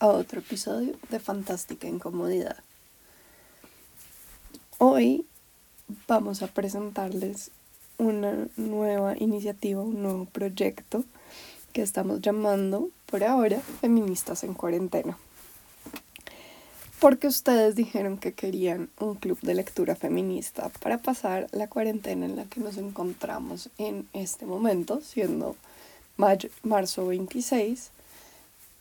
a otro episodio de Fantástica Incomodidad. Hoy vamos a presentarles una nueva iniciativa, un nuevo proyecto que estamos llamando por ahora Feministas en Cuarentena. Porque ustedes dijeron que querían un club de lectura feminista para pasar la cuarentena en la que nos encontramos en este momento, siendo marzo 26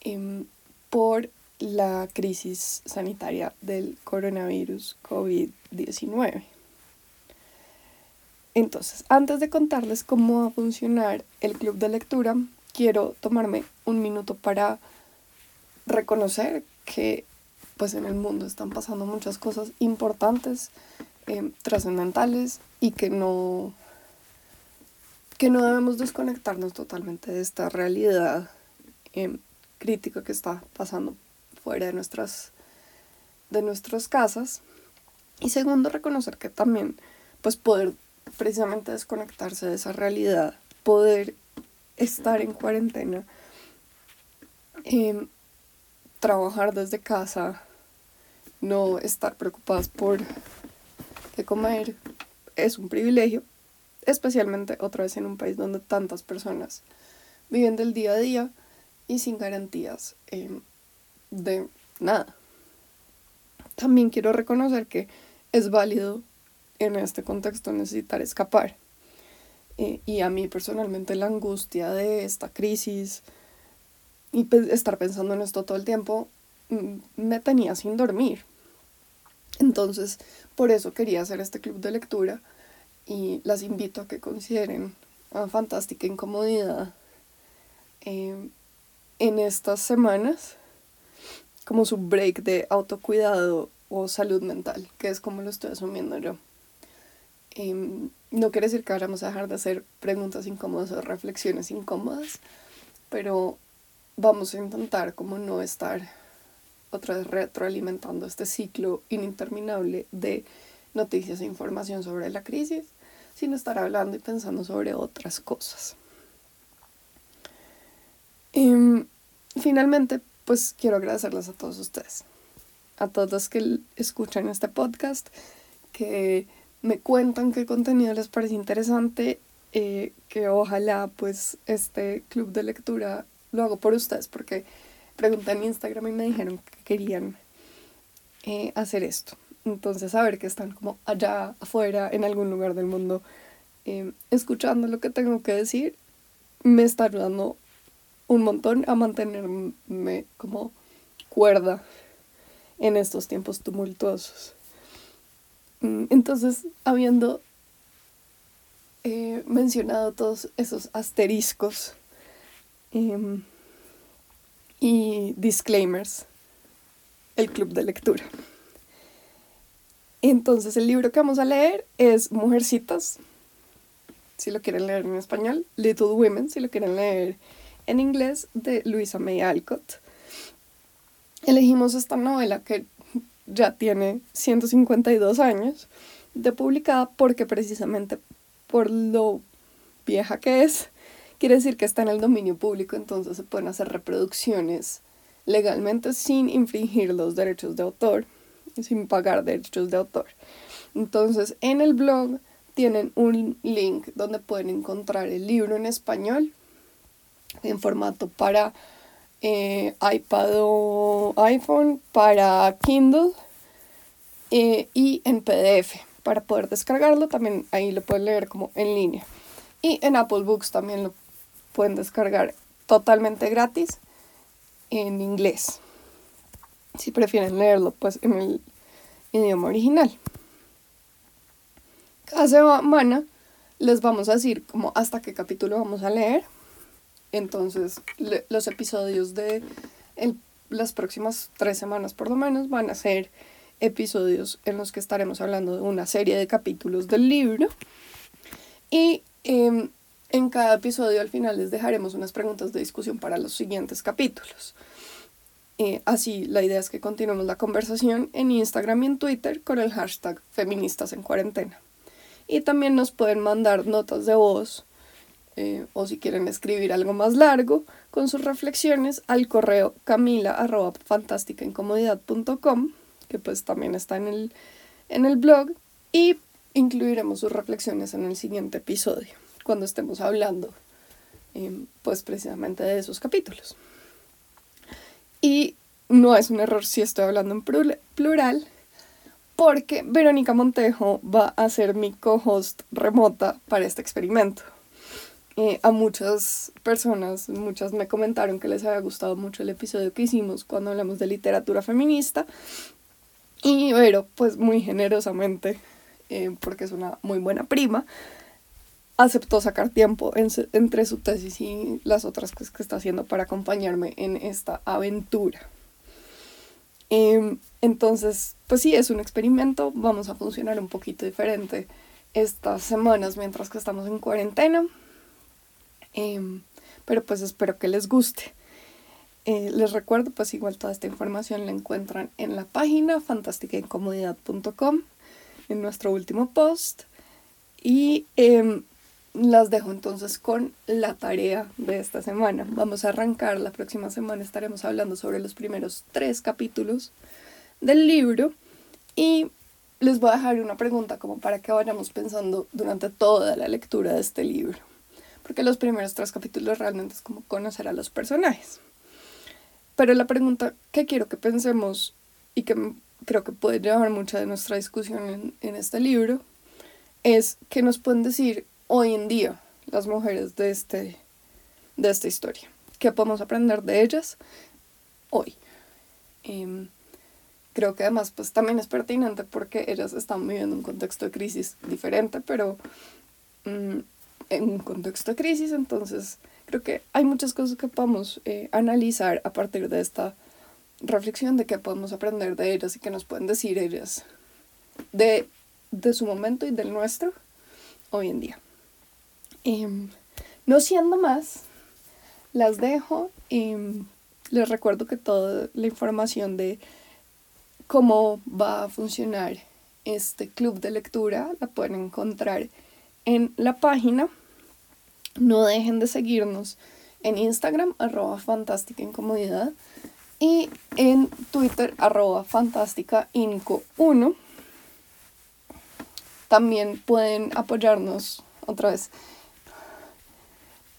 Em, por la crisis sanitaria del coronavirus COVID-19. Entonces, antes de contarles cómo va a funcionar el club de lectura, quiero tomarme un minuto para reconocer que pues en el mundo están pasando muchas cosas importantes, em, trascendentales y que no que no debemos desconectarnos totalmente de esta realidad eh, crítico que está pasando fuera de nuestras, de nuestras casas. Y segundo, reconocer que también, pues poder precisamente desconectarse de esa realidad, poder estar en cuarentena, em, trabajar desde casa, no estar preocupadas por qué comer, es un privilegio, especialmente otra vez en un país donde tantas personas viven del día a día y sin garantías em, de nada. También quiero reconocer que es válido en este contexto necesitar escapar. Eh, y a mí personalmente la angustia de esta crisis y estar pensando en esto todo el tiempo mm, me tenía sin dormir. Entonces, por eso quería hacer este club de lectura y las invito a que consideren a Fantástica Incomodidad em, en estas semanas como su break de autocuidado o salud mental, que es como lo estoy asumiendo yo. Em, no quiere decir que vamos a dejar de hacer preguntas incómodas o reflexiones incómodas, pero vamos a intentar como no estar otra vez retroalimentando este ciclo ininterminable de noticias e información sobre la crisis, sino estar hablando y pensando sobre otras cosas. Em, finalmente, pues quiero agradecerles a todos ustedes, a todos los que escuchan este podcast, que me cuentan qué contenido les parece interesante, eh, que ojalá pues este club de lectura lo hago por ustedes, porque pregunté en Instagram y me dijeron que querían eh, hacer esto. Entonces, saber que están como allá afuera, en algún lugar del mundo, eh, escuchando lo que tengo que decir, me está ayudando un montón a mantenerme como cuerda en estos tiempos tumultuosos. Mm, entonces, habiendo eh, mencionado todos esos asteriscos em, y disclaimers, el club de lectura. Entonces, el libro que vamos a leer es Mujercitas, si lo quieren leer en español, Little Women, si lo quieren leer en inglés de Luisa May Alcott. Elegimos esta novela que ya tiene 152 años de publicada porque precisamente por lo vieja que es, quiere decir que está en el dominio público, entonces se pueden hacer reproducciones legalmente sin infringir los derechos de autor, sin pagar derechos de autor. Entonces, en el blog tienen un link donde pueden encontrar el libro en español en formato para eh, iPad o iPhone, para Kindle eh, y en PDF para poder descargarlo. También ahí lo pueden leer como en línea. Y en Apple Books también lo pueden descargar totalmente gratis en inglés. Si prefieren leerlo pues en el idioma original. Cada semana les vamos a decir como hasta qué capítulo vamos a leer entonces, los episodios de las próximas tres semanas por lo menos van a ser episodios en los que estaremos hablando de una serie de capítulos del libro. Y em, en cada episodio al final les dejaremos unas preguntas de discusión para los siguientes capítulos. Eh, así, la idea es que continuemos la conversación en Instagram y en Twitter con el hashtag feministas en cuarentena. Y también nos pueden mandar notas de voz eh, o si quieren escribir algo más largo con sus reflexiones al correo camila arroba que pues también está en el, en el blog y incluiremos sus reflexiones en el siguiente episodio cuando estemos hablando em, pues precisamente de esos capítulos. Y no es un error si estoy hablando en plural, porque Verónica Montejo va a ser mi co-host remota para este experimento. Eh, a muchas personas, muchas me comentaron que les había gustado mucho el episodio que hicimos cuando hablamos de literatura feminista. Y Vero, pues muy generosamente, eh, porque es una muy buena prima, aceptó sacar tiempo entre su tesis y las otras cosas que está haciendo para acompañarme en esta aventura. Em, entonces, pues sí, es un experimento, vamos a funcionar un poquito diferente estas semanas mientras que estamos en cuarentena, em, pero pues espero que les guste. Eh, les recuerdo, pues igual toda esta información la encuentran en la página fantásticaincomodidad.com, en nuestro último post. Y em, las dejo entonces con la tarea de esta semana. Vamos a arrancar la próxima semana, estaremos hablando sobre los primeros tres capítulos del libro y les voy a dejar una pregunta como para que vayamos pensando durante toda la lectura de este libro. Porque los primeros tres capítulos realmente es como conocer a los personajes. Pero la pregunta que quiero que pensemos y que creo que puede llevar mucha de nuestra discusión en, en este libro es que nos pueden decir hoy en día las mujeres de, este, de esta historia. ¿Qué podemos aprender de ellas hoy? Em, creo que además pues también es pertinente porque ellas están viviendo un contexto de crisis diferente, pero mm, en un contexto de crisis, entonces creo que hay muchas cosas que podemos eh, analizar a partir de esta reflexión de qué podemos aprender de ellas y qué nos pueden decir ellas de, de su momento y del nuestro hoy en día. Em, no siendo más, las dejo y les recuerdo que toda la información de cómo va a funcionar este club de lectura la pueden encontrar en la página. No dejen de seguirnos en Instagram, arroba fantástica incomodidad, y en Twitter, arroba fantástica inco 1. También pueden apoyarnos otra vez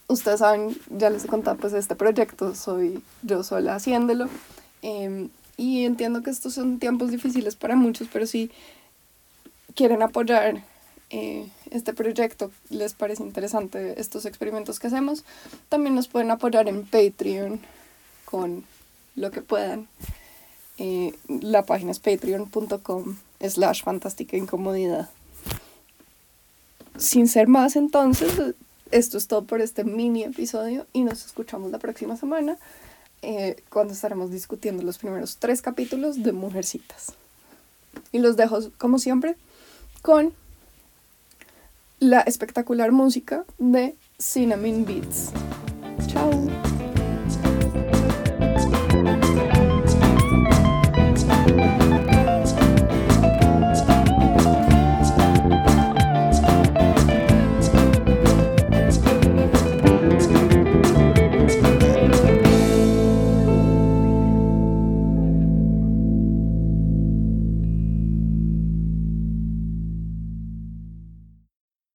ustedes saben, ya les he contado, pues este proyecto soy yo sola haciéndolo. Em, y entiendo que estos son tiempos difíciles para muchos, pero si quieren apoyar eh, este proyecto, les parece interesante estos experimentos que hacemos, también nos pueden apoyar en Patreon con lo que puedan. Eh, la página es patreon.com slash fantástica incomodidad. Sin ser más entonces, esto es todo por este mini episodio y nos escuchamos la próxima semana eh, cuando estaremos discutiendo los primeros tres capítulos de Mujercitas. Y los dejo, como siempre, con la espectacular música de Cinnamon Beats.